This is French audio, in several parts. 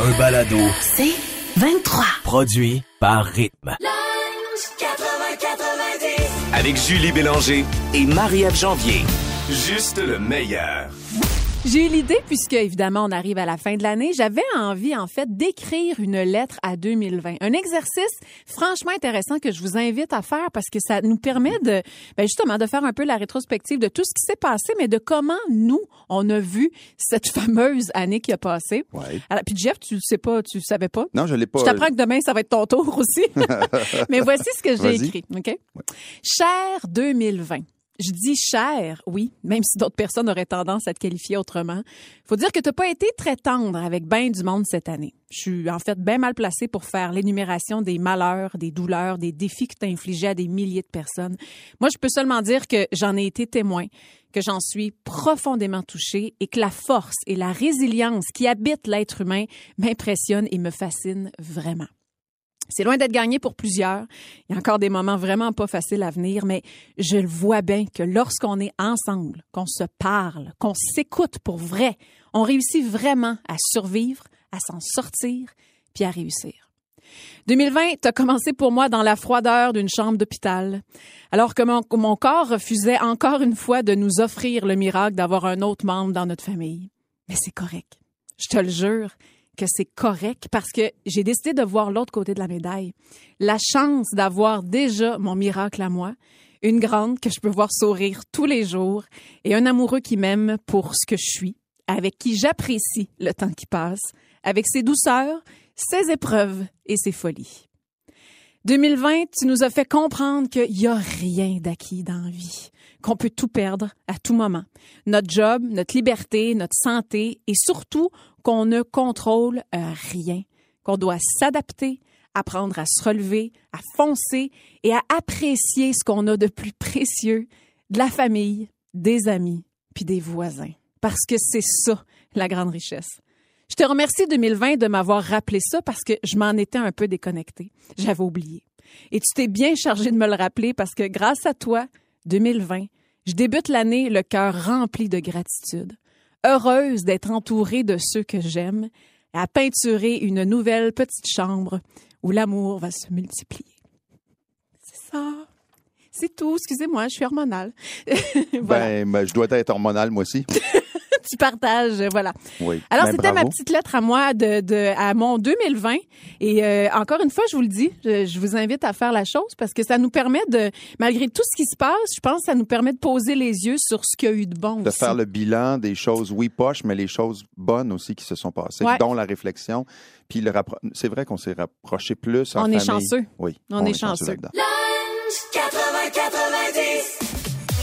Un balado C'est 23. produit par Rythme. Avec Julie Bélanger et Marie-Ève Janvier. Juste le meilleur. J'ai eu l'idée, puisque évidemment on arrive à la fin de l'année, j'avais envie en fait d'écrire une lettre à 2020. Un exercice franchement intéressant que je vous invite à faire parce que ça nous permet de, ben justement, de faire un peu la rétrospective de tout ce qui s'est passé, mais de comment nous on a vu cette fameuse année qui a passé. Ouais. Alors, puis Jeff, tu sais pas, tu savais pas? Non, je l'ai pas. Je t'apprends que demain, ça va être ton tour aussi. Mais voici ce que j'ai écrit, OK? Cher 2020. Je dis cher, oui, même si d'autres personnes auraient tendance à te qualifier autrement. Faut dire que t'as pas été très tendre avec ben du monde cette année. Je suis en fait bien mal placée pour faire l'énumération des malheurs, des douleurs, des défis que t'as infligés à des milliers de personnes. Moi, je peux seulement dire que j'en ai été témoin, que j'en suis profondément touchée et que la force et la résilience qui habitent l'être humain m'impressionnent et me fascinent vraiment. C'est loin d'être gagné pour plusieurs. Il y a encore des moments vraiment pas faciles à venir, mais je le vois bien que lorsqu'on est ensemble, qu'on se parle, qu'on s'écoute pour vrai, on réussit vraiment à survivre, à s'en sortir, puis à réussir. 2020 a commencé pour moi dans la froideur d'une chambre d'hôpital, alors que mon, mon corps refusait encore une fois de nous offrir le miracle d'avoir un autre membre dans notre famille. Mais c'est correct. Je te le jure que c'est correct parce que j'ai décidé de voir l'autre côté de la médaille. La chance d'avoir déjà mon miracle à moi, une grande que je peux voir sourire tous les jours et un amoureux qui m'aime pour ce que je suis, avec qui j'apprécie le temps qui passe, avec ses douceurs, ses épreuves et ses folies. 2020, tu nous as fait comprendre qu'il n'y a rien d'acquis dans la vie, qu'on peut tout perdre à tout moment. Notre job, notre liberté, notre santé et surtout qu'on ne contrôle euh, rien, qu'on doit s'adapter, apprendre à se relever, à foncer et à apprécier ce qu'on a de plus précieux, de la famille, des amis, puis des voisins. Parce que c'est ça, la grande richesse. Je te remercie 2020 de m'avoir rappelé ça parce que je m'en étais un peu déconnectée. J'avais oublié. Et tu t'es bien chargé de me le rappeler parce que grâce à toi, 2020, je débute l'année le cœur rempli de gratitude. Heureuse d'être entourée de ceux que j'aime à peinturer une nouvelle petite chambre où l'amour va se multiplier. C'est ça. C'est tout. Excusez-moi, je suis hormonale. Ben, ben, je dois être hormonal, moi aussi. tu partages, euh, voilà. Oui. Alors, Ben, c'était ma petite lettre à moi de, de à mon 2020. Et euh, encore une fois, je vous le dis, je, je vous invite à faire la chose parce que ça nous permet de, malgré tout ce qui se passe, je pense que ça nous permet de poser les yeux sur ce qu'il y a eu de bon De aussi. faire le bilan des choses, oui, poches, mais les choses bonnes aussi qui se sont passées, Ouais. dont la réflexion. Puis le rappro- c'est vrai qu'on s'est rapproché plus en On est chanceux. Oui. On est chanceux. là-dedans.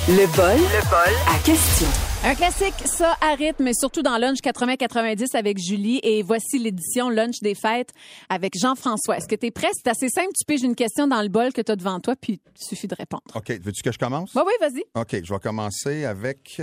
Le bol, le bol à question. Un classique, ça, à rythme, mais surtout dans Lunch 80-90 avec Julie. Et voici l'édition Lunch des fêtes avec Jean-François. Est-ce que tu es prêt? C'est assez simple. Tu piges une question dans le bol que tu as devant toi, puis il suffit de répondre. OK. Veux-tu que je commence? Oui, oui, vas-y. OK. Je vais commencer avec.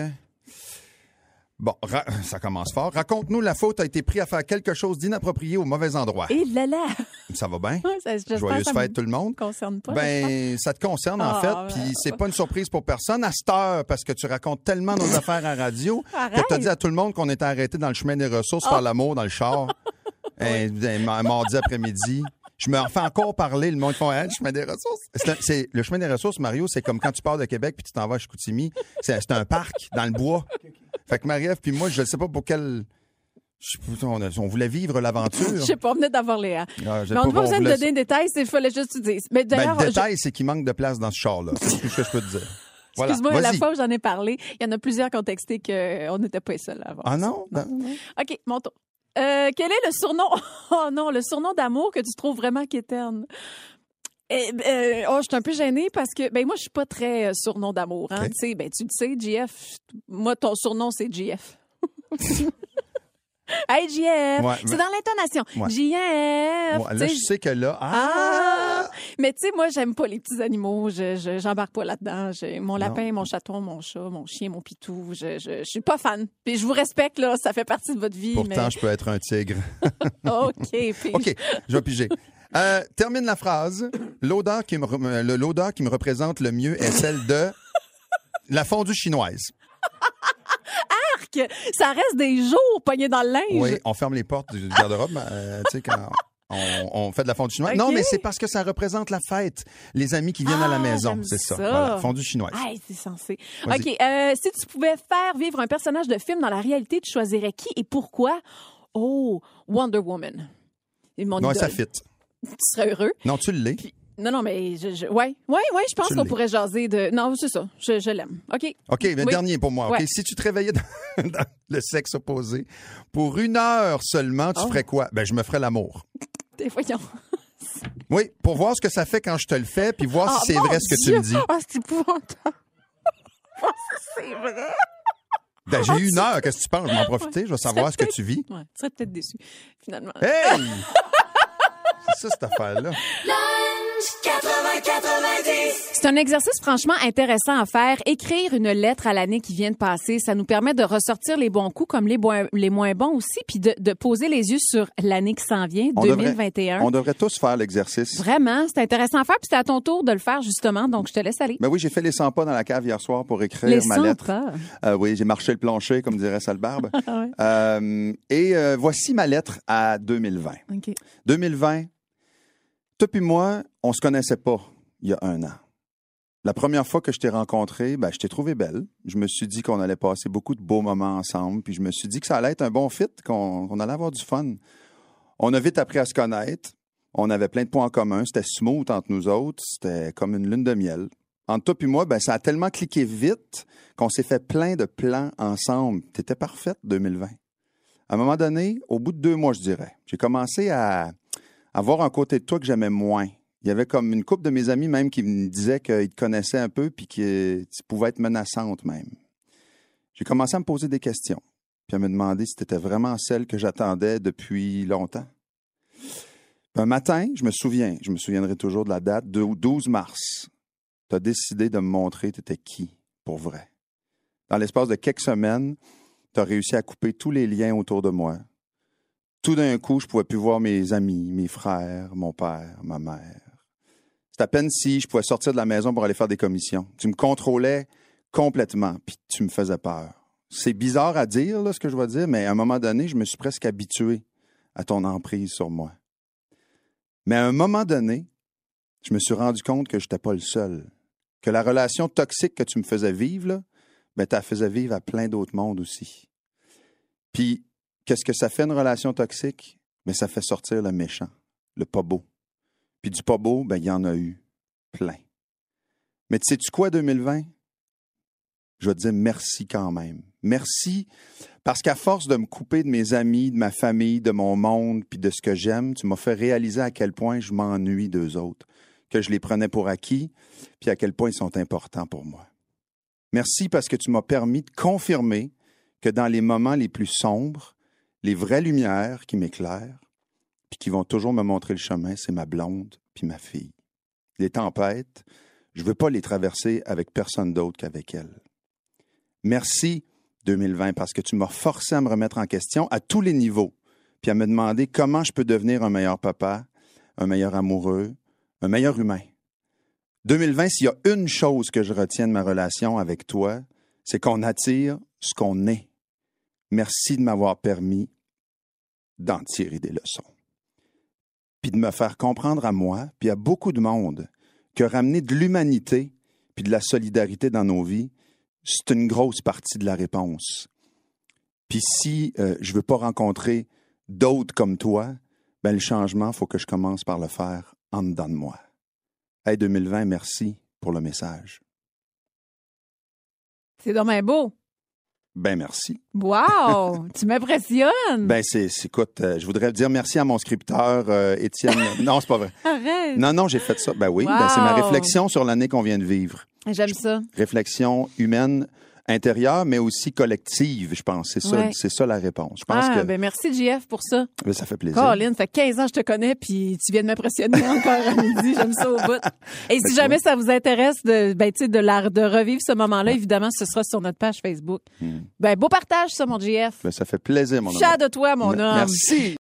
Bon, ra- ça commence fort. Raconte-nous, la faute a été prise à faire quelque chose d'inapproprié au mauvais endroit. Et là là! Ça va bien? Ouais, ça- Joyeuse ça fête, tout le monde. concerne pas. j'espère. Ben, ça te concerne, en Ah, fait. ben, Puis c'est pas une surprise pour personne à cette heure, parce que tu racontes tellement nos affaires à radio Arrête. que tu as dit à tout le monde qu'on était arrêté dans le chemin des ressources Oh. par l'amour dans le char. un, mardi après-midi. Je me refais encore parler, le monde font Hein, le chemin des ressources? C'est un- c'est- le chemin des ressources, Mario, c'est comme quand tu pars de Québec puis tu t'en vas à Chicoutimi. C'est c'est un parc dans le bois. Fait que Marie-Ève puis moi, je ne sais pas pour quel. je- On, voulait vivre l'aventure. Je sais pas, on venait d'avoir Léa. Ah, Mais on n'a pas- besoin de voulait- donner des détails, il fallait juste que tu dises. Mais Ben, d'ailleurs, le je- détail, c'est qu'il manque de place dans ce char-là. C'est tout ce que je peux te dire. Voilà. excuse-moi, la fois où j'en ai parlé, il y en a plusieurs qui ont texté qu'on n'était pas les seuls avoir. Ah non? Ben, OK, mon tour. Euh, quel est le surnom? Oh non, le surnom d'amour que tu trouves vraiment quétaine? Eh, euh, oh, je suis un peu gênée parce que ben moi je suis pas très euh, surnom d'amour hein, tu sais ben tu le sais GF moi ton surnom c'est GF. Hey, JF. Ouais, c'est mais- dans l'intonation. Ouais. JF. Ouais, là, je sais que là, Ah! ah! Mais tu sais, moi, j'aime pas les petits animaux. Je, je- j'embarque pas là-dedans. Mon lapin, mon chaton, mon chat, mon chien, mon pitou. Je, je, je suis pas fan. Puis je vous respecte, là. Ça fait partie de votre vie. Pourtant, je peux être un tigre. OK. puis- OK, je vais piger. Euh, termine la phrase. L'odeur qui, me, euh, l'odeur qui me représente le mieux est celle de la fondue chinoise. que ça reste des jours pognés dans le linge. Oui, on ferme les portes du garde-robe, euh, tu sais, quand on, on fait de la fondue chinoise. Non, mais c'est parce que ça représente la fête. Les amis qui viennent à la Ah, maison, c'est ça. ça. Voilà, fondue chinoise. Hey, c'est censé. OK. euh, si tu pouvais faire vivre un personnage de film dans la réalité, tu choisirais qui et pourquoi? Oh, Wonder Woman. Mon non, idole. ça fit. Tu serais heureux. Non, tu l'es. Non, non, mais je, je- ouais, ouais, ouais, je pense qu'on pourrait jaser de. Non, c'est ça. Je, je l'aime. OK. OK, mais Oui. dernier pour moi. OK, Ouais. si tu te réveillais dans, dans le sexe opposé pour une heure seulement, tu Oh. ferais quoi? Ben, je me ferais l'amour. Des voyons. Oui, pour voir ce que ça fait quand je te le fais, puis voir Ah, si c'est mon vrai ce que tu me dis. Ah, c'est épouvantable. Ah, c'est vrai. Ben, j'ai eu une heure, qu'est-ce que tu penses? Je vais m'en profiter, je vais savoir ce que tu vis. Ouais, tu serais peut-être déçu, finalement. Hey! C'est ça, cette affaire-là. C'est un exercice franchement intéressant à faire. Écrire une lettre à l'année qui vient de passer, ça nous permet de ressortir les bons coups comme les, les moins bons aussi, puis de, de poser les yeux sur l'année qui s'en vient, On 2021. Devrait, on devrait tous faire l'exercice. Vraiment, c'est intéressant à faire, puis c'est à ton tour de le faire justement, donc je te laisse aller. Ben oui, j'ai fait les 100 pas dans la cave hier soir pour écrire les ma 100 lettre. pas? Euh, oui, j'ai marché le plancher, comme dirait Salbarbe. Ouais. Euh, et euh, voici ma lettre à 2020. OK. 2020, toi puis moi, on se connaissait pas il y a un an. La première fois que je t'ai rencontré, ben, je t'ai trouvé belle. Je me suis dit qu'on allait passer beaucoup de beaux moments ensemble. Puis je me suis dit que ça allait être un bon fit, qu'on allait avoir du fun. On a vite appris à se connaître. On avait plein de points en commun. C'était smooth entre nous autres. C'était comme une lune de miel. Entre toi et moi, ben, ça a tellement cliqué vite qu'on s'est fait plein de plans ensemble. T'étais parfaite, 2020. À un moment donné, au bout de deux mois, je dirais, j'ai commencé à avoir un côté de toi que j'aimais moins. Il y avait comme une couple de mes amis même qui me disaient qu'ils te connaissaient un peu puis que tu pouvais être menaçante même. J'ai commencé à me poser des questions, puis à me demander si tu étais vraiment celle que j'attendais depuis longtemps. Un matin, je me souviens, je me souviendrai toujours de la date, de 12 mars, tu as décidé de me montrer tu étais qui pour vrai. Dans l'espace de quelques semaines, tu as réussi à couper tous les liens autour de moi. Tout d'un coup, je pouvais plus voir mes amis, mes frères, mon père, ma mère. C'est à peine si je pouvais sortir de la maison pour aller faire des commissions. Tu me contrôlais complètement, puis tu me faisais peur. C'est bizarre à dire, là, ce que je vais dire, mais à un moment donné, je me suis presque habitué à ton emprise sur moi. Mais à un moment donné, je me suis rendu compte que je n'étais pas le seul. Que la relation toxique que tu me faisais vivre, là, ben, tu la faisais vivre à plein d'autres mondes aussi. Puis, qu'est-ce que ça fait une relation toxique? Mais ça fait sortir le méchant, le pas beau. Puis du pas beau, ben, il y en a eu plein. Mais tu sais-tu quoi, 2020? Je vais te dire merci quand même. Merci parce qu'à force de me couper de mes amis, de ma famille, de mon monde, puis de ce que j'aime, tu m'as fait réaliser à quel point je m'ennuie d'eux autres, que je les prenais pour acquis, puis à quel point ils sont importants pour moi. Merci parce que tu m'as permis de confirmer que dans les moments les plus sombres, les vraies lumières qui m'éclairent, puis qui vont toujours me montrer le chemin, c'est ma blonde puis ma fille. Les tempêtes, je veux pas les traverser avec personne d'autre qu'avec elle. Merci 2020 parce que tu m'as forcé à me remettre en question à tous les niveaux, puis à me demander comment je peux devenir un meilleur papa, un meilleur amoureux, un meilleur humain. 2020, s'il y a une chose que je retiens de ma relation avec toi, c'est qu'on attire ce qu'on est. Merci de m'avoir permis d'en tirer des leçons. Puis de me faire comprendre à moi, puis à beaucoup de monde, que ramener de l'humanité puis de la solidarité dans nos vies, c'est une grosse partie de la réponse. Puis si euh, je veux pas rencontrer d'autres comme toi, ben le changement, faut que je commence par le faire en dedans de moi. Hey 2020, merci pour le message. C'est dommage beau. Ben merci. Wow! tu m'impressionnes. Ben c'est, écoute, euh, je voudrais dire merci à mon scripteur euh, Étienne. non, c'est pas vrai. Arrête. Non, non, j'ai fait ça. Ben oui, ben, c'est ma réflexion sur l'année qu'on vient de vivre. J'aime ça. Réflexion humaine intérieure, mais aussi collective, je pense. C'est ça, Ouais. c'est ça la réponse. Je pense Ah, que ben merci, JF, pour ça. ben, ça fait plaisir. Colin, ça fait 15 ans que je te connais, puis tu viens de m'impressionner encore à midi. J'aime ça au bout. Et si jamais ça vous intéresse de, ben, tu sais, de, la- de revivre ce moment-là, évidemment, ce sera sur notre page Facebook. Ben, beau partage, ça, mon JF. Ben, ça fait plaisir, mon homme. Chat de toi, mon homme. Merci.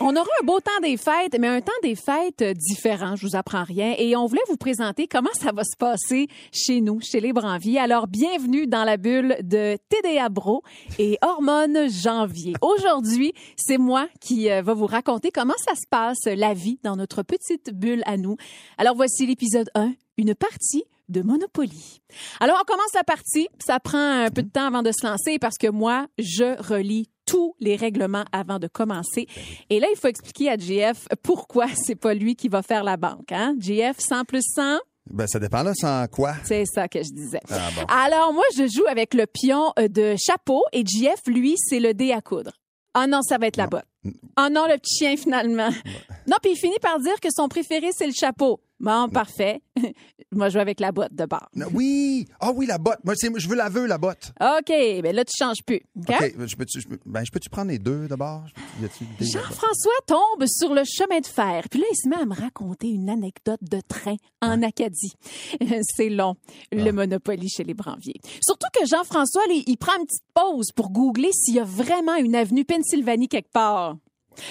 On aura un beau temps des fêtes, mais un temps des fêtes euh, différent, je vous apprends rien. Et on voulait vous présenter comment ça va se passer chez nous, chez les Branviers. Alors, bienvenue dans la bulle de TDA Bro et Hormones Janvier. Aujourd'hui, c'est moi qui euh, va vous raconter comment ça se passe, la vie, dans notre petite bulle à nous. Alors, voici l'épisode 1, une partie de Monopoly. Alors, on commence la partie. Ça prend un peu de temps avant de se lancer parce que moi, je relis tous les règlements avant de commencer. Et là, il faut expliquer à JF pourquoi c'est pas lui qui va faire la banque. Hein? JF, 100 plus 100, Ben, ça dépend là, sans quoi? c'est ça que je disais. Ah, bon. Alors, moi, je joue avec le pion euh, de chapeau et JF, lui, c'est le dé à coudre. Ah non, ça va être la botte. Ah non, le petit chien, finalement. Non, puis il finit par dire que son préféré, c'est le chapeau. Bon, parfait. moi, je joue avec la botte de bord. Non, Oui! Ah oui, la botte. Moi, c'est- je veux la veux, la botte. OK, ben là, tu changes plus. OK? OK? Je peux-tu je peux- ben, je peux-tu prendre les deux? Y a-tu des- Jean-François tombe sur le chemin de fer. Puis là, il se met à me raconter une anecdote de train en Acadie. C'est long, le Monopoly chez les Branviers. Surtout que Jean-François, il prend une petite pause pour googler s'il y a vraiment une avenue Pennsylvanie quelque part.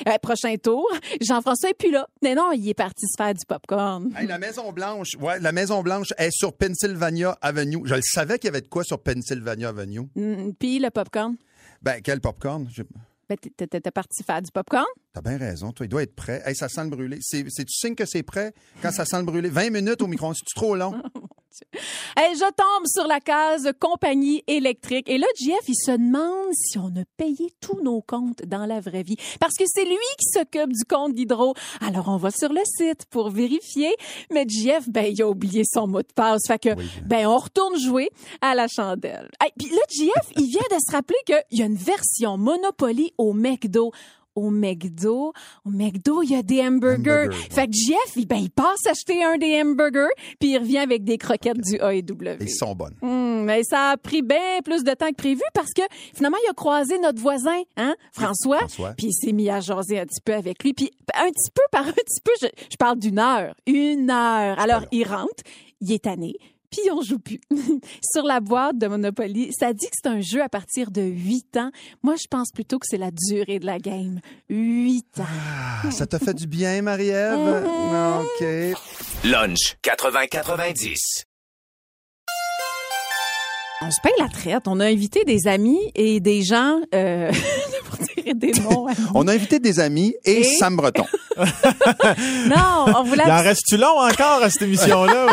Euh, prochain tour, Jean-François est plus là. Mais non, il est parti se faire du popcorn. Hey, la Maison Blanche, ouais, la Maison Blanche est sur Pennsylvania Avenue. Je le savais qu'il y avait de quoi sur Pennsylvania Avenue. Hmm, Puis le popcorn, Ben, quel popcorn? Je- ben, t'es parti faire du popcorn? T'as bien raison, toi. Il doit être prêt. Hey, ça sent le brûler. C'est, c'est, tu signe que c'est prêt? Quand ça sent le brûler. 20 minutes au micro c'est trop long? Hey, je tombe sur la case compagnie électrique. Et là, JF, il se demande si on a payé tous nos comptes dans la vraie vie. Parce que c'est lui qui s'occupe du compte d'hydro. Alors, on va sur le site pour vérifier. Mais JF, ben, il a oublié son mot de passe. Fait que, ben, on retourne jouer à la chandelle. Hey, puis là, JF, il vient de se rappeler qu'il y a une version Monopoly au McDo. Au McDo, au McDo, il y a des hamburgers. Ouais. Fait que JF, il, ben, il passe acheter un des hamburgers, puis il revient avec des croquettes du AEW. Ils sont bonnes. Hum, mais ça a pris bien plus de temps que prévu parce que finalement, il a croisé notre voisin, hein, François. François. Puis il s'est mis à jaser un petit peu avec lui. Puis un petit peu par un petit peu, je, je parle d'une heure. Une heure. Alors, il rentre, il est tanné. Puis on joue plus. Sur la boîte de Monopoly, ça dit que c'est un jeu à partir de 8 ans. Moi, je pense plutôt que c'est la durée de la game. 8 ans. Ah, ça t'a fait du bien, Marie-Ève? Non, OK. Lunch 80-90. On se paye la traite. On a invité des amis et des gens, euh, des noms. On a invité des amis et, Et? Sam Breton. Non, on voulait Il en reste-tu long encore à cette émission-là?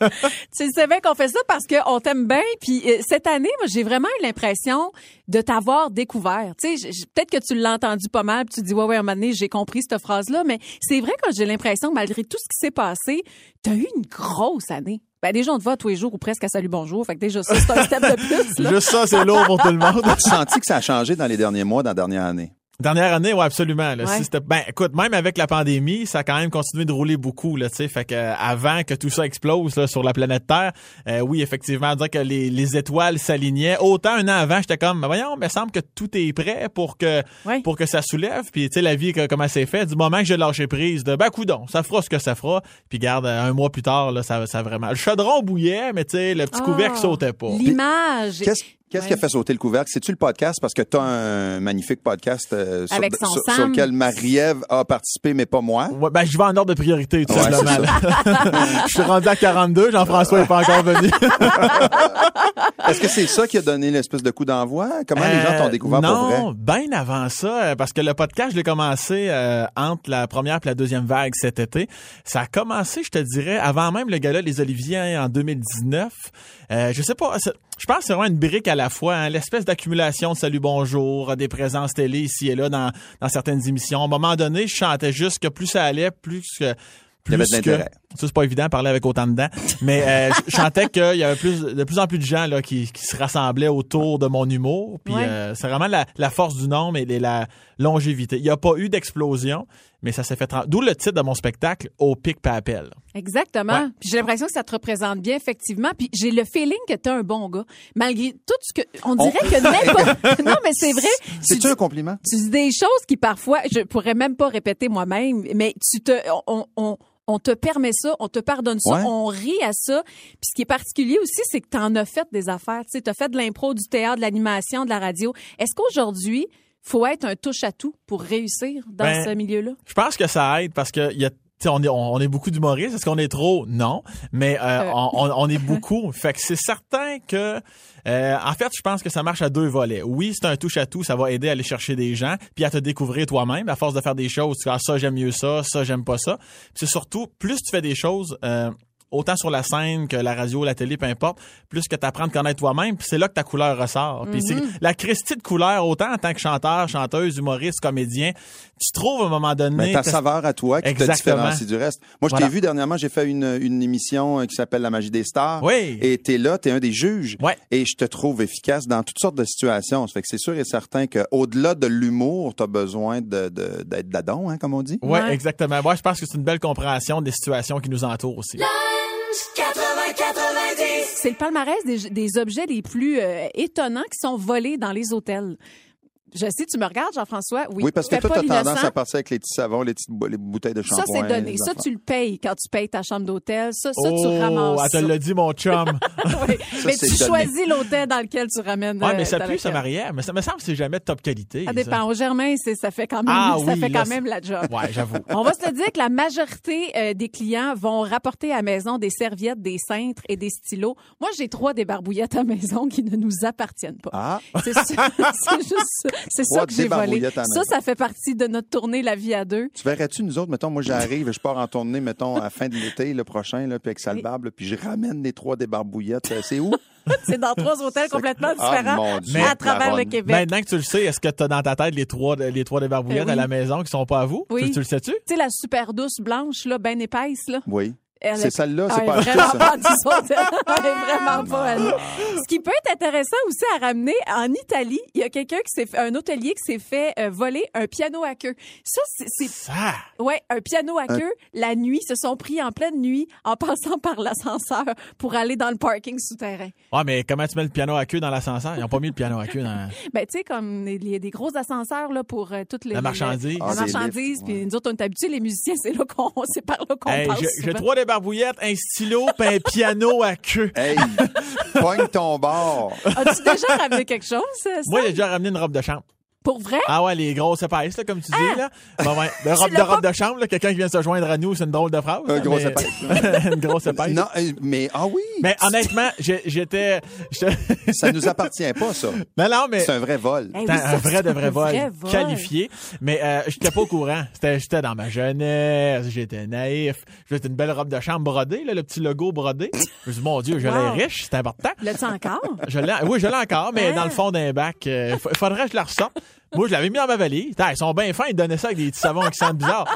Tu sais bien qu'on fait ça parce qu'on t'aime bien. Puis euh, cette année, moi, j'ai vraiment eu l'impression de t'avoir découvert. Tu sais, peut-être que tu l'as entendu pas mal, puis tu dis ouais ouais, un moment donné, j'ai compris cette phrase-là, mais c'est vrai que j'ai l'impression, que malgré tout ce qui s'est passé, t'as eu une grosse année. Ben déjà, on te voit tous les jours ou presque à Salut Bonjour. Fait que déjà, ça, c'est un step de plus. Là. Juste ça, c'est lourd pour tout le monde. As-tu senti que ça a changé dans les derniers mois, dans la dernière année? Dernière année, ouais, absolument. Là, Ouais. Si c'était- ben, écoute, même avec la pandémie, ça a quand même continué de rouler beaucoup. Là, tu sais, fait que euh, avant que tout ça explose là, sur la planète Terre, euh, oui, effectivement, dire que les, les étoiles s'alignaient. Autant un an avant, j'étais comme, ben, voyons, mais semble que tout est prêt pour que Ouais. pour que ça soulève. Puis tu sais, la vie que- comment c'est fait. Du moment que j'ai lâché prise, de ben coudon, ça fera ce que ça fera. Puis garde, euh, un mois plus tard, là, ça, ça vraiment. Le chaudron bouillait, mais tu sais, le petit couvercle Ah, sautait pas. L'image. Qu'est-ce qu'est-ce qui a fait sauter le couvercle? C'est-tu le podcast? Parce que tu as un magnifique podcast euh, sur, Avec son sur- Sam. sur lequel Marie-Ève a participé, mais pas moi. Ouais, ben, je vais en ordre de priorité, tout Ouais, simplement. Je suis rendu à 42, Jean-François n'est pas encore venu. Est-ce que c'est ça qui a donné l'espèce de coup d'envoi? Comment les gens t'ont découvert non, pour vrai? bien avant ça, euh, parce que le podcast, je l'ai commencé euh, entre la première et la deuxième vague cet été. Ça a commencé, je te dirais, avant même le gala Les Oliviers hein, en 2019. Euh, je sais pas, je pense que c'est vraiment une brique à la fois, hein, l'espèce d'accumulation de salut bonjour, des présences télé ici et là dans, dans certaines émissions. À un moment donné, je chantais juste que plus ça allait, plus que Il y avait plus de l'intérêt. que ça c'est pas évident de parler avec autant de dents, mais euh, je sentais qu'il y avait plus de plus en plus de gens là qui, qui se rassemblaient autour de mon humour. Puis Ouais. euh, c'est vraiment la, la force du nombre et les- la longévité. Il n'y a pas eu d'explosion, mais ça s'est fait. D'où le titre de mon spectacle au pic pas appel. Exactement. Ouais. J'ai l'impression que ça te représente bien, effectivement. Puis j'ai le feeling que t'es un bon gars. Malgré tout ce que. On dirait que n'importe. non, mais c'est vrai. Tu C'est-tu un compliment? tu dis des choses qui parfois, je pourrais même pas répéter moi-même, mais tu te, on, on, on te permet ça, on te pardonne ça, Ouais. on rit à ça. Puis ce qui est particulier aussi, c'est que tu en as fait des affaires. Tu as fait de l'impro, du théâtre, de l'animation, de la radio. Est-ce qu'aujourd'hui, faut être un touche-à-tout pour réussir dans Ben, ce milieu-là? Je pense que ça aide parce que il y a tu sais, on est, on, est beaucoup d'humoristes. Est-ce qu'on est trop? Non. Mais euh, Euh. on, on- on est beaucoup. fait que c'est certain que... euh, en fait, je pense que ça marche à deux volets. Oui, c'est un touche-à-tout. Ça va aider à aller chercher des gens puis à te découvrir toi-même. À force de faire des choses, tu dis, ah, ça, j'aime mieux ça, ça, j'aime pas ça. C'est surtout, plus tu fais des choses... autant sur la scène que la radio, la télé, peu importe, plus que tu apprends à connaître toi-même, puis c'est là que ta couleur ressort. Puis c'est la Christie de couleur, autant en tant que chanteur, chanteuse, humoriste, comédien, tu trouves à un moment donné... Mais ta t'as- saveur à toi qui te différencie du reste. Moi, je Voilà. t'ai vu dernièrement, j'ai fait une, une émission euh, qui s'appelle La magie des stars. Oui. Et t'es là, t'es un des juges. Ouais. Et je te trouve efficace dans toutes sortes de situations. Ça fait que c'est sûr et certain qu'au-delà de l'humour, t'as besoin de, de- d'être dadon, hein, comme on dit. Ouais, Ouais. exactement. Moi, je pense que c'est une belle compréhension des situations qui nous entourent aussi. C'est le palmarès des, objets les plus euh, étonnants qui sont volés dans les hôtels. Je sais, tu me regardes, Jean-François. Oui, Oui, parce que toi, pas t'as tendance à partir avec les petits savons, les, petites, bou- les bouteilles de Ça, shampoing. c'est donné. Ça, tu le payes quand tu payes ta chambre d'hôtel. Ça, ça oh, tu ramasses. elle te ça. l'a dit, mon chum. Oui. Mais tu donné. choisis l'hôtel dans lequel tu ramènes. ouais, euh, mais ça pue, ça Marie-Ève. Mais ça me semble que c'est jamais de top qualité. Ça ça. dépend. Au Germain, ça fait quand même, Ah ça oui, fait là, quand même la job. Ouais, j'avoue. On va se le dire que la majorité euh, des clients vont rapporter à la maison des serviettes, des cintres et des stylos. Moi, j'ai trois débarbouillettes à la maison qui ne nous appartiennent pas. Ah, C'est ça- c'est juste ça. C'est ça Trois que j'ai volé. Ça, ça fait partie de notre tournée La vie à deux. tu verrais-tu, nous autres, mettons, moi, j'arrive, je pars en tournée, mettons, à la fin de l'été, le prochain, là, puis avec Salbarbe, là, puis je ramène les trois débarbouillettes. Euh, C'est où? C'est dans trois hôtels complètement Ah, différents mon Dieu, à travers le. Québec. Maintenant que tu le sais, est-ce que tu as dans ta tête les trois, les trois débarbouillettes oui. à la maison qui sont pas à vous? Oui. Tu, tu le sais-tu? Tu sais, la super douce blanche, là, ben épaisse, là. Oui. C'est est- celle-là, Ah, c'est pas vraiment. Elle est vraiment pas. Ce qui peut être intéressant aussi à ramener, en Italie, il y a quelqu'un qui s'est fait, un hôtelier qui s'est fait euh, voler un piano à queue. Ça, c'est, Ça! ouais, un piano à queue, la nuit, se sont pris en pleine nuit en passant par l'ascenseur pour aller dans le parking souterrain. Ouais, mais comment tu mets le piano à queue dans l'ascenseur? Ils ont pas mis le piano à queue dans... Ben, tu sais, comme il y a des gros ascenseurs, là, pour euh, toutes les. La marchandise. La Ah, des marchandise, puis ouais. nous autres, on est habitués, les musiciens, c'est là qu'on, c'est par là qu'on Hey, passe. j'ai- trois débarbouillettes, un stylo puis un piano à queue. Hey, pogne ton bord. As-tu déjà ramené quelque chose, ça? Moi, j'ai déjà ramené une robe de chambre. Pour vrai? Ah ouais, les grosses épaisses, là, comme tu dis, là. Bon, ouais. De robe, de robe pas- de chambre, là, quelqu'un qui vient se joindre à nous, c'est une drôle de phrase. Un là, gros mais- épaisse. une grosse épaisse. Non, euh, mais ah oui, Mais honnêtement, j'étais. j'étais- ça nous appartient pas, ça. non, non, mais. C'est un vrai vol. Eh oui, un vrai de vrai un vol, vrai vol. qualifié. Mais euh, j'étais pas au courant. J'étais dans ma jeunesse, j'étais naïf. J'avais une belle robe de chambre brodée, là, le petit logo brodé. Je me suis dit, mon Dieu, je Wow. l'ai riche, c'est important. L'as-tu encore? Je l'ai, oui, je l'ai encore, mais Hein? dans le fond d'un bac. Il faudrait que je la ressorte. Moi, je l'avais mis dans ma valise. Ils sont bien fins, ils donnaient ça avec des petits savons qui sentent bizarre.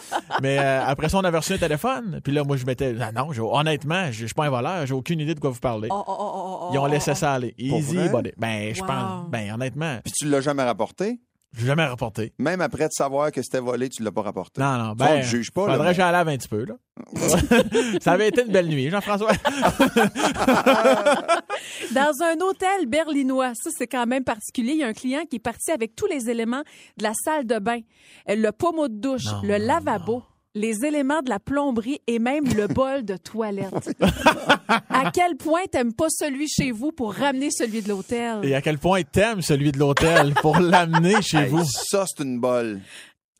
Mais euh, après ça, on avait reçu un téléphone. Puis là, moi, je m'étais. Ah non, honnêtement, je je suis pas un voleur, j'ai aucune idée de quoi vous parlez. Oh, oh, oh, Ils ont oh, laissé oh. ça aller. Easy, buddy. Ben, je Wow. pense. Ben, honnêtement, Puis tu l'as jamais rapporté? J'ai jamais rapporté. Même après de savoir que c'était volé, tu l'as pas rapporté. Non, non, Ça, on ben. le juge pas, là, Faudrait que j'en lave un petit peu, là. ça avait été une belle nuit, Jean-François. Dans un hôtel berlinois, ça c'est quand même particulier. Il y a un client qui est parti avec tous les éléments de la salle de bain, Euh, le pommeau de douche, Non, le lavabo. Les éléments de la plomberie et même le bol de toilette. à quel point t'aimes pas celui chez vous pour ramener celui de l'hôtel? Et à quel point t'aimes celui de l'hôtel pour l'amener chez Hey, vous? Ça, c'est une bolle.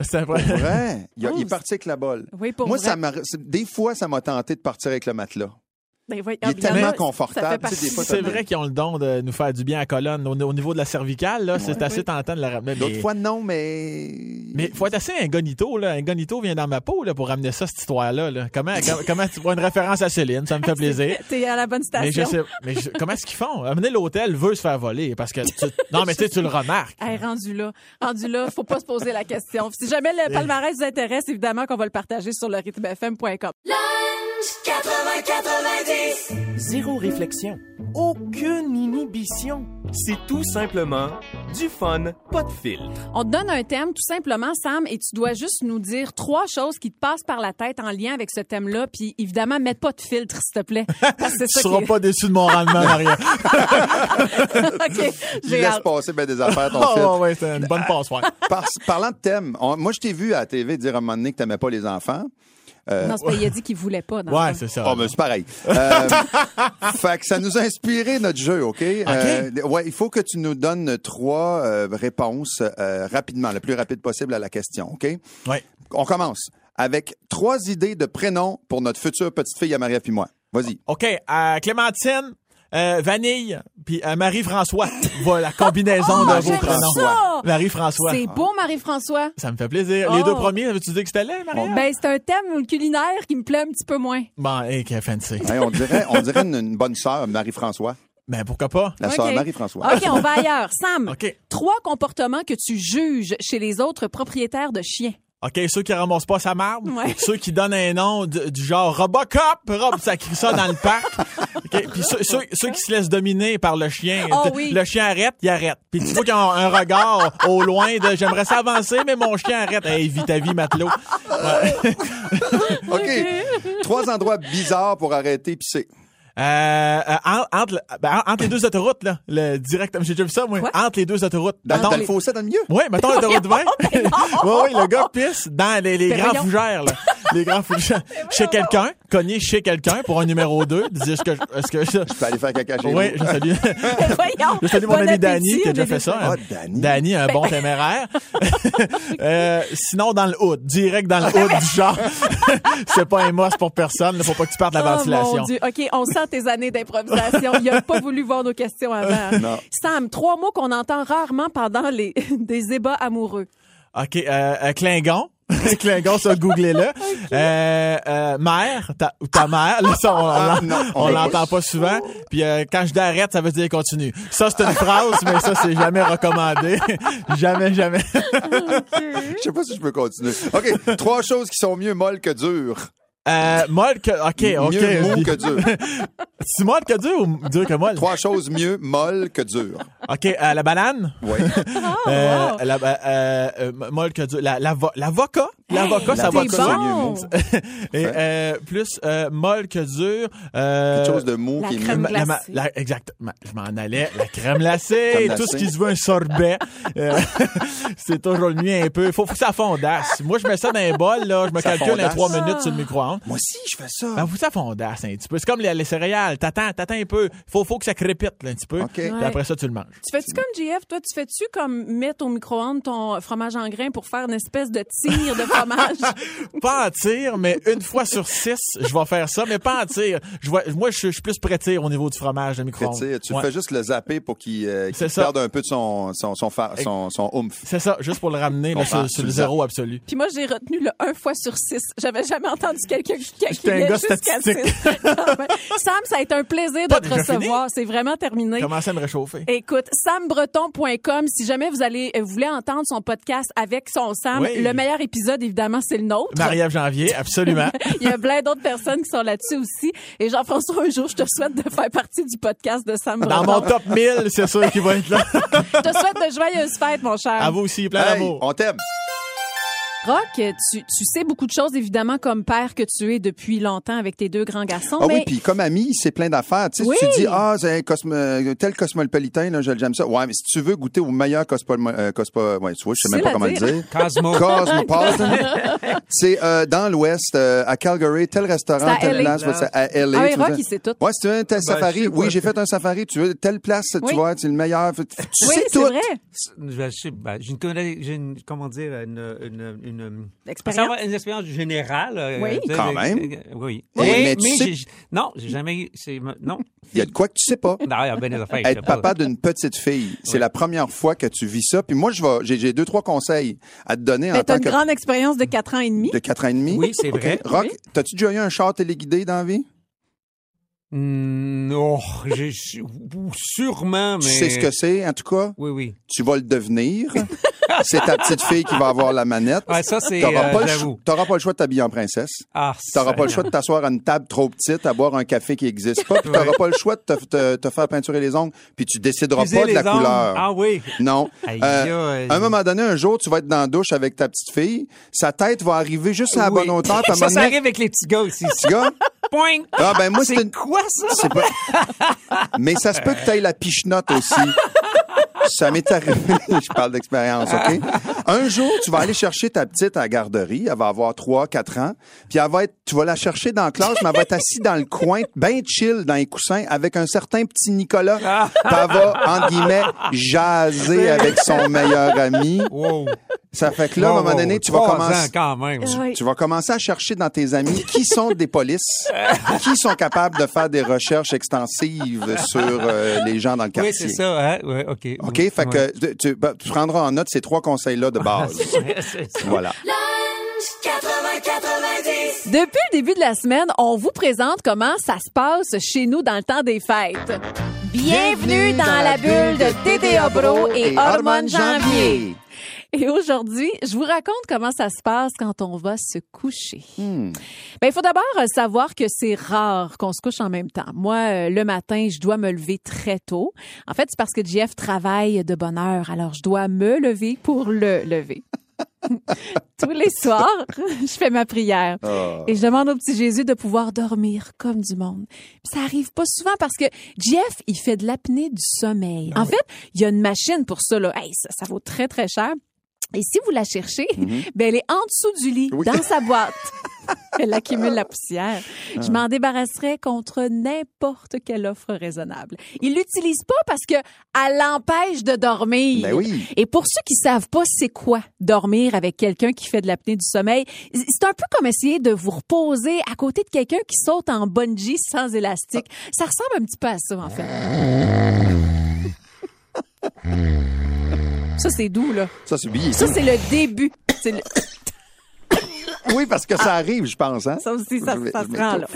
C'est vrai. Vrai. Il, a- Oh, il est parti avec la bolle. Oui, pour Moi, vrai. ça des fois, ça m'a tenté de partir avec le matelas. Ben, Il est a- tellement confortable, fait tu sais, partie- des fois, C'est vrai qu'ils ont le don de nous faire du bien à la colonne. Au, au niveau de la cervicale, là, c'est assez tentant de la ramener. D'autres fois, non, mais. Mais faut être assez incognito, là. Incognito vient dans ma peau, là, pour ramener ça, cette histoire-là, là. Comment, comment, comment tu vois une référence à Céline? Ça me fait plaisir. T'es à la bonne station. Mais je sais, mais je- comment est-ce qu'ils font? Amener l'hôtel veut se faire voler parce que tu, non, mais tu sais, tu le remarques. Hey, rendu là, rendu là, faut pas se poser la question. Si jamais le palmarès vous intéresse, évidemment qu'on va le partager sur le rythmefm.com. Zéro réflexion. Aucune inhibition. C'est tout simplement du fun, pas de filtre. On te donne un thème, tout simplement, Sam, et tu dois juste nous dire trois choses qui te passent par la tête en lien avec ce thème-là. Puis évidemment, mets pas de filtre, s'il te plaît. Parce que Tu ça seras qui pas déçu de mon rendement, Maria. OK, j'ai laisse hâte. passer bien des affaires, ton Oh, filtre. ouais, ouais, c'est une bonne passoire. Par- parlant de thème, on- moi, je t'ai vu à la TV dire à un moment donné que t'aimais pas les enfants. Non, c'est pas, il a dit qu'il voulait pas. dans Ouais, c'est ça. Oh, ben, c'est pareil. Euh, fait que ça nous a inspiré notre jeu, OK? Euh, ouais, il faut que tu nous donnes trois euh, réponses euh, rapidement, le plus rapide possible à la question, OK? Ouais. On commence avec trois idées de prénoms pour notre future petite fille à Maria puis moi. Vas-y. OK, euh, Clémentine, euh, Vanille, puis euh, Marie-François. voilà, la combinaison de vos ça! Marie-François. C'est beau, Marie-François. Ça me fait plaisir. Les Oh. deux premiers, avais-tu dit que c'était laid, Maria? Ben, c'est un thème culinaire qui me plaît un petit peu moins. Bon, hey, quel fancy. Hey, on dirait, on dirait une, une bonne sœur, Marie-François. Ben, pourquoi pas? La sœur Marie-François. OK, on va ailleurs. Sam, OK. trois comportements que tu juges chez les autres propriétaires de chiens. OK, ceux qui ramassent pas sa marde, Ouais. ceux qui donnent un nom du, du genre Robocop, Rob, ça crie ça dans le parc. OK, puis ceux, ceux, ceux qui se laissent dominer par le chien. Oh oui. Le chien arrête, il arrête. Puis tu vois qu'ils ont un regard au loin de j'aimerais ça avancer, mais mon chien arrête. Hey, vis ta vie, matelot. Ouais. OK. Trois endroits bizarres pour arrêter pisser. Euh, euh, en- entre, ben, entre les deux autoroutes, là, le direct, j'ai déjà vu ça, moi. Entre les deux autoroutes. Dans, Mettons- dans le fossé, dans le milieu? Oui, mettons l'autoroute 20. oui, oui, le gars pisse dans les, les Ben grands voyons. fougères, là. Les grands fougères. Chez quelqu'un, cogner chez quelqu'un pour un numéro 2. Dire est-ce que, je- est-ce que je, peux aller faire caca chez oui, je salue. Voyons. Je salue mon Bon ami Danny qui a déjà fait ça. Ah, hein. Danny. Danny, un bon téméraire. Euh, sinon, dans le hood. Direct dans le hood du genre. c'est pas un must pour personne. Il faut pas que tu partes de la Oh, ventilation. mon Dieu. OK, on sent tes années d'improvisation. Il a pas voulu voir nos questions avant. Non. Sam, trois mots qu'on entend rarement pendant les des ébats amoureux. OK, euh, euh, Klingon. Klingon, ça, googlez-le. Euh, euh, mère, ta, ou ta mère, là, ça, on, on Ah, on on l'entend pas souvent. Puis euh, quand je dis arrête, ça veut dire continue. Ça, c'est une phrase, mais ça, c'est jamais recommandé. jamais, jamais. Je sais pas si je peux continuer. OK. Trois choses qui sont mieux molles que dures. Euh, molle que... OK, OK. Mieux mou que dur. C'est molle que dur ou dur que molle? Trois choses mieux molles que dures. OK, euh, la banane? Oui. Euh, la, euh, euh, molle que dur. La, la, vo- l'avocat. L'avocat, ça va bon. Et euh, plus euh, molle que dur. Euh, Quelque chose de mou la qui est crème mieux. La- la- glacée. la- exact. ma- Je m'en allais. La crème glacée, Crème tout ce qui se veut un sorbet. Euh, c'est toujours le mieux un peu. Faut, faut que ça fondasse. Moi, je mets ça dans un bol, là. Je me Ça calcule fondasse. trois minutes sur le micro-ondes. Moi aussi, je fais ça. Ben, que ça fondasse un petit peu. C'est comme les, les céréales. T'attends, t'attends un peu. Faut, faut que ça crépite, là, un petit peu. OK. Puis après ça, tu le manges. Tu fais-tu comme JF, toi, tu fais-tu comme mettre au micro-ondes ton fromage en grains pour faire une espèce de tir de fromage? Pas en tir, mais une fois sur six, je vais faire ça, mais pas en tir. Je vois, moi, je suis plus prêtir au niveau du fromage de Tu micro-ondes. sais, tu Ouais. fais juste le zapper pour qu'il euh, qu'il C'est ça. perde un peu de son, son, son, fa- son, son oomph. C'est ça, juste pour le ramener là, sur, le zéro absolu. Puis moi, j'ai retenu le 1 fois sur 6. J'avais jamais entendu quelqu'un qui J'étais un calculait gars jusqu'à 6. statistique. Sam, ça a été un plaisir de te recevoir. C'est vraiment terminé. Commencez à me réchauffer. Écoute, sambreton.com, si jamais vous allez vous voulez entendre son podcast avec son Sam, Oui. le meilleur épisode évidemment c'est le nôtre. Marie-Ève Janvier, absolument. Il y a plein d'autres personnes qui sont là-dessus aussi et Jean-François un jour je te souhaite de faire partie du podcast de Sam Dans Breton. mon top 1000, c'est sûr qu'il va être là. Je te souhaite de joyeuses fêtes mon cher. À vous aussi, plein Hey, d'amour. on t'aime. Rock, tu, tu sais beaucoup de choses évidemment comme père que tu es depuis longtemps avec tes deux grands garçons Ah mais oui, puis comme ami, c'est plein d'affaires. Tu sais, Oui. tu te dis, ah, c'est un cosmo- tel cosmopolitain, là, je- j'aime ça. Ouais, mais si tu veux goûter au meilleur cospo, euh, cospo- ouais, tu vois, je sais même pas comment le dire. dire. Cosmo. Cosmopolitan. c'est euh, dans l'Ouest, euh, à Calgary, tel restaurant, telle LA. place, c'est à LA. Ah oui, tu Rock, dire. il sait tout. Ouais, si tu veux un tel Ben, safari, je oui, j'ai fait un safari, tu veux telle place, Oui. tu vois, c'est le meilleur. Tu Oui, sais c'est tout. vrai. Je ben, j'ai une, connais- j'ai une, comment dire, une, une, une Expérience? savoir une expérience générale. euh, Oui. Quand euh, même. euh, Oui. Oui, mais, mais tu mais sais- j'ai- non, j'ai jamais eu. c'est- Non. Il y a de quoi que tu sais pas. Non, il y a bien des affaires. Être sais pas. papa d'une petite fille, c'est Oui. la première fois que tu vis ça. Puis moi, je vais, j'ai, j'ai deux trois conseils à te donner en Mais t'as tant une que grande expérience de quatre ans et demi? de quatre ans et demi? Oui, c'est vrai. Rock, Oui. t'as-tu déjà eu un char téléguidé dans la vie? Hmm, oh, j'ai sûrement, mais. Tu sais ce que c'est, en tout cas? Oui, oui. Tu vas le devenir. c'est ta petite fille qui va avoir la manette. Ouais, ça, c'est. T'auras euh, pas, le choix- t'auras pas le choix de t'habiller en princesse. Ah, T'auras pas le choix de t'asseoir à une table trop petite, à boire un café qui existe pas. Puis t'auras pas le choix de te, te- te faire peinturer les ongles. Puis tu décideras pas de la les ongles. couleur. Ah oui. Non. Aïe, Euh, aïe. à un moment donné, un jour, tu vas être dans la douche avec ta petite fille. Sa tête va arriver juste à la Oui. bonne hauteur. ça, ça arrive avec les petits gars aussi. petit gars, Ah ben moi, c'est une... quoi ça? pas... Mais ça se peut que tu la pichenote aussi. Ça m'est arrivé, je parle d'expérience, OK? Un jour, tu vas aller chercher ta petite à la garderie, elle va avoir 3, 4 ans, puis elle va être, tu vas la chercher dans la classe, mais elle va être assise dans le coin, bien chill dans les coussins, avec un certain petit Nicolas, puis elle va, entre guillemets, jaser avec son meilleur ami. Wow. Ça fait que là, à un moment wow, donné, tu vas commencer... ans quand même. Oui. Tu vas commencer à chercher dans tes amis qui sont des polices, qui sont capables de faire des recherches extensives sur euh, les gens dans le quartier. Oui, c'est ça. Hein? Ouais, OK. OK? Ouais. Fait que tu, tu- ben, tu prendras en note ces trois conseils-là de base. C'est ça. voilà. Depuis le début de la semaine, on vous présente comment ça se passe chez nous dans le temps des fêtes. Bienvenue dans la bulle de TDA Bro et Hormones Janvier. Et aujourd'hui, je vous raconte comment ça se passe quand on va se coucher. Ben, il faut d'abord euh, savoir que c'est rare qu'on se couche en même temps. Moi, euh, le matin, je dois me lever très tôt. En fait, c'est parce que Jeff travaille de bonne heure, alors je dois me lever pour le lever. Tous les soirs, je fais ma prière. Et je demande au petit Jésus de pouvoir dormir comme du monde. Puis ça arrive pas souvent parce que Jeff, il fait de l'apnée du sommeil. En fait, il y a une machine pour ça. Là. Hey, ça, ça vaut très, très cher. Et si vous la cherchez, ben elle est en dessous du lit, Oui. dans sa boîte. elle accumule la poussière. Je m'en débarrasserai contre n'importe quelle offre raisonnable. Il l'utilise pas parce que elle l'empêche de dormir. Ben oui. Et pour ceux qui savent pas c'est quoi dormir avec quelqu'un qui fait de l'apnée du sommeil, c'est un peu comme essayer de vous reposer à côté de quelqu'un qui saute en bungee sans élastique. Ça ressemble un petit peu à ça en fait. Ça c'est doux là. Ça, c'est bien. Ça c'est le début. C'est le- Oui, parce que ça arrive, je pense. Hein? Ça aussi, ça, ça se vais rend tout- là.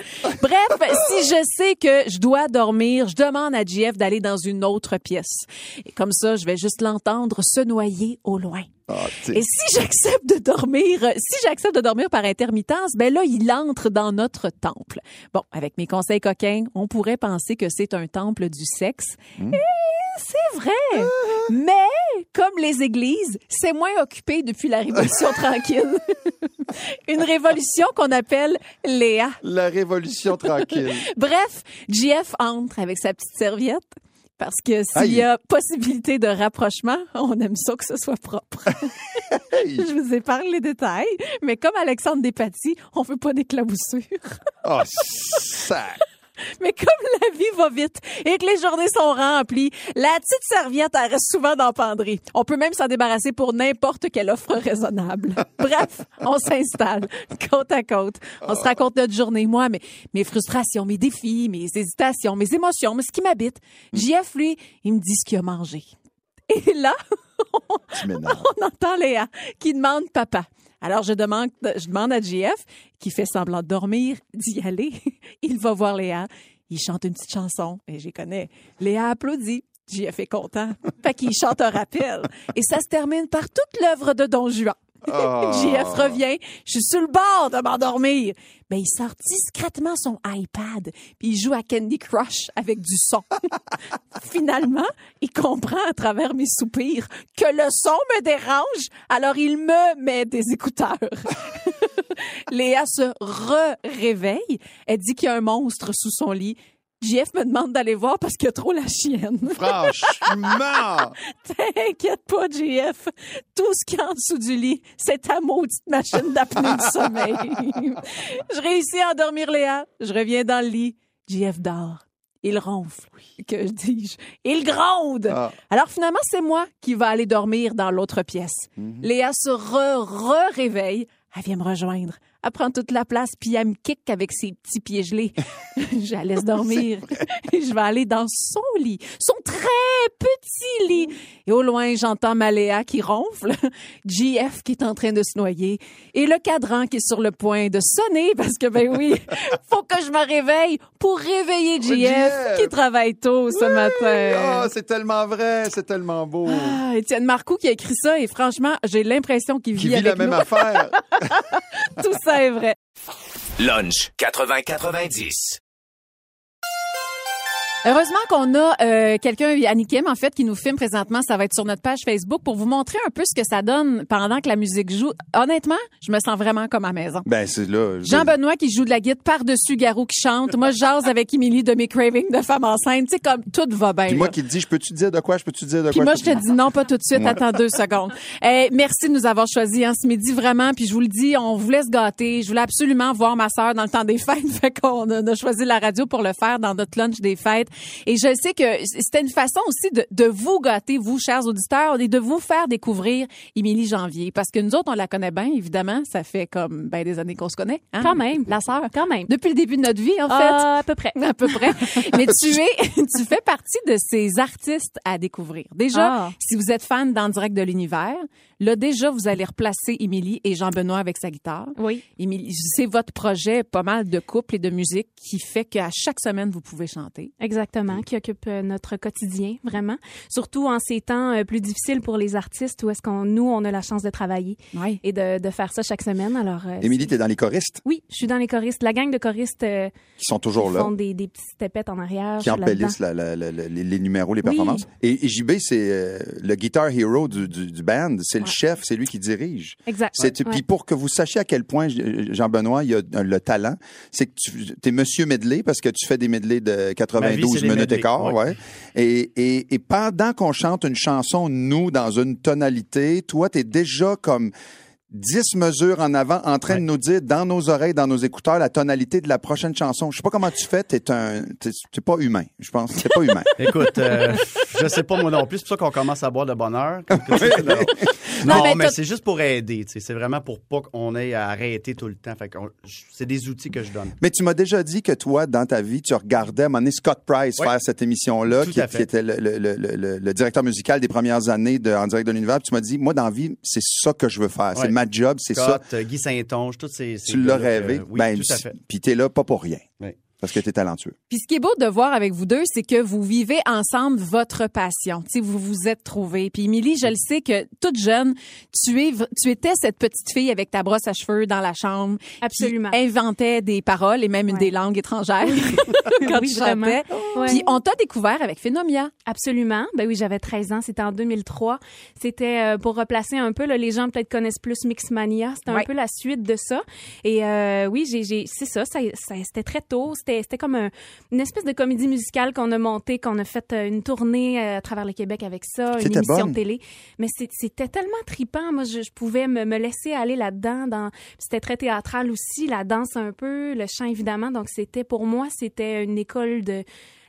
Bref, si je sais que je dois dormir, je demande à JF d'aller dans une autre pièce. Et comme ça, je vais juste l'entendre se noyer au loin. Ah. Et si j'accepte de dormir, si j'accepte de dormir par intermittence, ben là, il entre dans notre temple. Bon, avec mes conseils coquins, on pourrait penser que c'est un temple du sexe. Et c'est vrai. Mais, comme les églises, c'est moins occupé depuis la Révolution tranquille. Une révolution qu'on appelle Léa. La révolution tranquille. Bref, JF entre avec sa petite serviette. Parce que s'il y a possibilité de rapprochement, on aime ça que ce soit propre. Je vous épargne les détails, mais comme Alexandre Despatie, on veut pas d'éclaboussure. Oh, ça. Mais comme la vie va vite et que les journées sont remplies, la petite serviette, elle reste souvent dans penderie. On peut même s'en débarrasser pour n'importe quelle offre raisonnable. Bref, on s'installe côte à côte. On se raconte notre journée. Moi, mes, mes frustrations, mes défis, mes hésitations, mes émotions, mais ce qui m'habite. JF, lui, il me dit ce qu'il a mangé. Et là, on entend Léa qui demande papa. Alors, je demande, je demande à JF, qui fait semblant de dormir, d'y aller. Il va voir Léa. Il chante une petite chanson. Et j'y connais. Léa applaudit. JF est content. Fait qu'il chante un rappel. Et ça se termine par toute l'œuvre de Don Juan. Oh. JF revient. Je suis sur le bord de m'endormir. Ben, il sort discrètement son iPad. Puis il joue à Candy Crush avec du son. Finalement, il comprend à travers mes soupirs que le son me dérange. Alors il me met des écouteurs. Léa se re-réveille. Elle dit qu'il y a un monstre sous son lit. JF me demande d'aller voir parce qu'il y a trop la chienne. Franchement. T'inquiète pas, JF. Tout ce qu'il y a en dessous du lit, c'est ta maudite machine d'apnée du sommeil. je réussis à endormir Léa. Je reviens dans le lit. JF dort. il ronfle. Que dis-je? Il gronde. Ah. Alors finalement, c'est moi qui va aller dormir dans l'autre pièce. Mhm. Léa se re-re-réveille. Elle vient me rejoindre. Elle prend toute la place, puis elle me kick avec ses petits pieds gelés. je la laisse dormir. Je vais aller dans son lit, son très petit lit. Et au loin, j'entends ma Léa qui ronfle, JF qui est en train de se noyer, et le cadran qui est sur le point de sonner, parce que, ben oui, faut que je me réveille pour réveiller JF, JF. qui travaille tôt ce matin. Oh, c'est tellement vrai, c'est tellement beau. Ah, Étienne Marcoux qui a écrit ça et franchement, j'ai l'impression qu'il Qui vit, vit la même nous. affaire. Tout ça est vrai. Lunch 80-90. Heureusement qu'on a euh, quelqu'un, Yannick Kim, en fait, qui nous filme présentement. Ça va être sur notre page Facebook pour vous montrer un peu ce que ça donne pendant que la musique joue. Honnêtement, je me sens vraiment comme à maison. Ben, c'est là. je- Jean-Benoît qui joue de la guitare par-dessus Garou qui chante. Moi, je jase avec Émilie de mes cravings de femme enceinte. Tu sais, comme tout va bien. Puis moi là. qui te dis, je peux-tu te dire de quoi, je peux-tu te dire de Puis quoi? moi, je te dis non, pas tout de suite. Ouais. Attends deux secondes. Eh, merci de nous avoir choisis hein, ce midi, vraiment. Puis je vous le dis, on vous laisse gâter. Je voulais absolument voir ma sœur dans le temps des fêtes. Fait qu'on a, a choisi la radio pour le faire dans notre lunch des fêtes. Et je sais que c'était une façon aussi de, de vous gâter, vous, chers auditeurs, et de vous faire découvrir Émilie Janvier. Parce que nous autres, on la connaît bien, évidemment. Ça fait comme ben, des années qu'on se connaît. hein, Quand même. La sœur. Quand même. Depuis le début de notre vie, en fait. Ah, à peu près. À peu près. Mais tu es, tu fais partie de ces artistes à découvrir. Déjà, Ah. si vous êtes fan d'En direct de l'univers, là, déjà, vous allez replacer Émilie et Jean-Benoît avec sa guitare. Oui. Émilie, c'est votre projet pas mal de couple et de musique qui fait qu'à chaque semaine, vous pouvez chanter. Exactement, qui occupe euh, notre quotidien, vraiment. Surtout en ces temps euh, plus difficiles pour les artistes où est-ce qu'on, nous, on a la chance de travailler Oui. et de, de faire ça chaque semaine. Alors, euh, Émilie, t'es dans les choristes? Oui, je suis dans les choristes. La gang de choristes euh, qui sont toujours qui là. font des, des petites tapettes en arrière. qui embellissent la- la- la- la- les, les numéros, les Oui. performances. Et, et JB, c'est euh, le guitar hero du, du, du band. C'est le chef, c'est lui qui dirige. Exact. Puis pour que vous sachiez à quel point Jean-Benoît il a le talent, c'est que tu es Monsieur Medley parce que tu fais des medley de Ma vie, 92 c'est des minutes et quart, ouais. ouais. Et, et, et pendant qu'on chante une chanson nous dans une tonalité, toi tu es déjà comme 10 mesures en avant en train de nous dire dans nos oreilles, dans nos écouteurs la tonalité de la prochaine chanson. Je sais pas comment tu fais, t'es un t'es t'es pas humain, je pense, t'es pas humain. Écoute, euh, je sais pas moi non plus. C'est pour ça qu'on commence à boire de bonne heure. Non, mais c'est juste pour aider. C'est vraiment pour pas qu'on ait à arrêter tout le temps. Fait qu'on- je- c'est des outils que je donne. Mais tu m'as déjà dit que toi, dans ta vie, tu regardais à un moment donné Scott Price Ouais. faire cette émission-là, qui, était le, le- le- le- le directeur musical des premières années de En direct de l'univers. Puis Tu m'as dit, moi, dans la vie, c'est ça que je veux faire. C'est ma job, c'est ça. Scott, Guy Saint-Onge, tous ces. ces Tu l'as rêvé. Oui, Ben, tout à fait. Puis t'es là pas pour rien. Oui. Parce que t'es talentueux. Puis ce qui est beau de voir avec vous deux, c'est que vous vivez ensemble votre passion. Tu sais, vous vous êtes trouvés. Puis Émilie, je le sais que toute jeune, tu es, tu étais cette petite fille avec ta brosse à cheveux dans la chambre, Absolument. qui inventait des paroles et même une Ouais. des langues étrangères quand Oui, tu vraiment. chantais. Ouais. Puis on t'a découvert avec Phénomia. Absolument. Ben oui, j'avais 13 ans. C'était en 2003. C'était euh, pour replacer un peu. Là, les gens peut-être connaissent plus Mixmania. C'était Ouais. un peu la suite de ça. Et euh, oui, j'ai, j'ai, c'est ça. ça, ça- c'était très tôt. C'était, c'était comme un- une espèce de comédie musicale qu'on a montée, qu'on a fait euh, une tournée euh, à travers le Québec avec ça, une émission bonne. télé. Mais c'était tellement tripant. Moi, je, je pouvais me, me laisser aller là-dedans. Dans, c'était très théâtral aussi, la danse un peu, le chant évidemment. Donc c'était pour moi, c'était une école de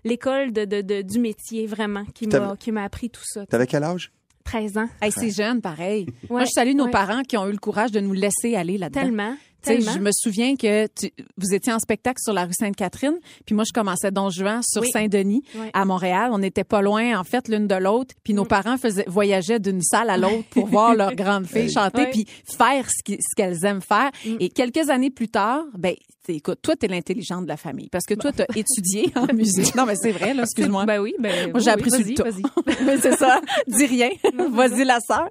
l'école de, de, de- du métier vraiment qui m'a qui m'a appris tout ça. T'avais quel âge? 13 ans. Hey, c'est jeune, pareil. Moi, je salue nos ouais. parents qui ont eu le courage de nous laisser aller là-dedans. Tellement. Je me souviens que tu- vous étiez en spectacle sur la rue Sainte-Catherine, puis moi je commençais Don Juan sur Oui. Saint-Denis à Montréal. On n'était pas loin en fait l'une de l'autre, puis nos Mm. parents faisaient voyageaient d'une salle à l'autre pour voir leur grande fille chanter puis faire ce qu'elles aiment faire. Mm. Et quelques années plus tard, ben écoute, toi t'es l'intelligente de la famille parce que toi t'as étudié en musique. Non mais c'est vrai là, excuse-moi. Ben oui, ben Moi, j'ai oui, appris sur vas-y, le tas. vas-y. Mais c'est ça. Dis rien. Vas-y, la sœur.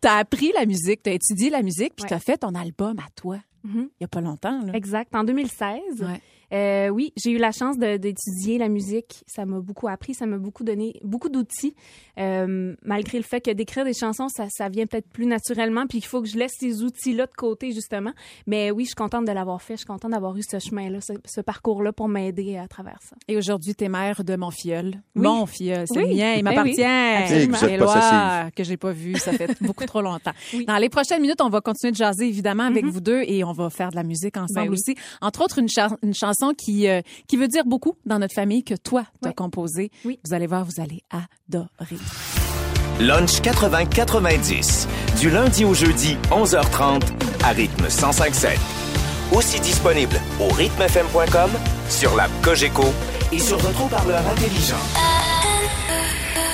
T'as appris la musique, t'as étudié la musique, puis t'as fait ton album à toi. Mhm. Il y a pas longtemps, là. Exact. En 2016. Ouais. Euh, oui, j'ai eu la chance d'étudier la musique. Ça m'a beaucoup appris, ça m'a beaucoup donné beaucoup d'outils. Euh, malgré le fait que d'écrire des chansons, ça, ça vient peut-être plus naturellement, puis il faut que je laisse ces outils-là de côté justement. Mais oui, je suis contente de l'avoir fait. Je suis contente d'avoir eu ce chemin-là, ce, ce parcours-là pour m'aider à travers ça. Et aujourd'hui, t'es mère de mon filleul. Oui. Mon filleul, c'est Oui. le mien, il Ben m'appartient. oui, Éloi, possessive. que j'ai pas vu, ça fait beaucoup trop longtemps. Oui. Dans les prochaines minutes, on va continuer de jaser évidemment avec vous deux et on va faire de la musique ensemble Ben oui. aussi. Entre autres, une, cha- une chanson chanson qui, euh, qui veut dire beaucoup dans notre famille, que toi, t'as Ouais. composée. Oui. Vous allez voir, vous allez adorer. Lunch 80-90. Du lundi au jeudi, 11h30, à rythme 105.7. Aussi disponible au rythmefm.com, sur l'app Cogeco et sur votre haut-parleur intelligent.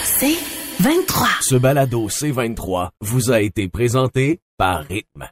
C'est 23. Ce balado C23 vous a été présenté par Rythme.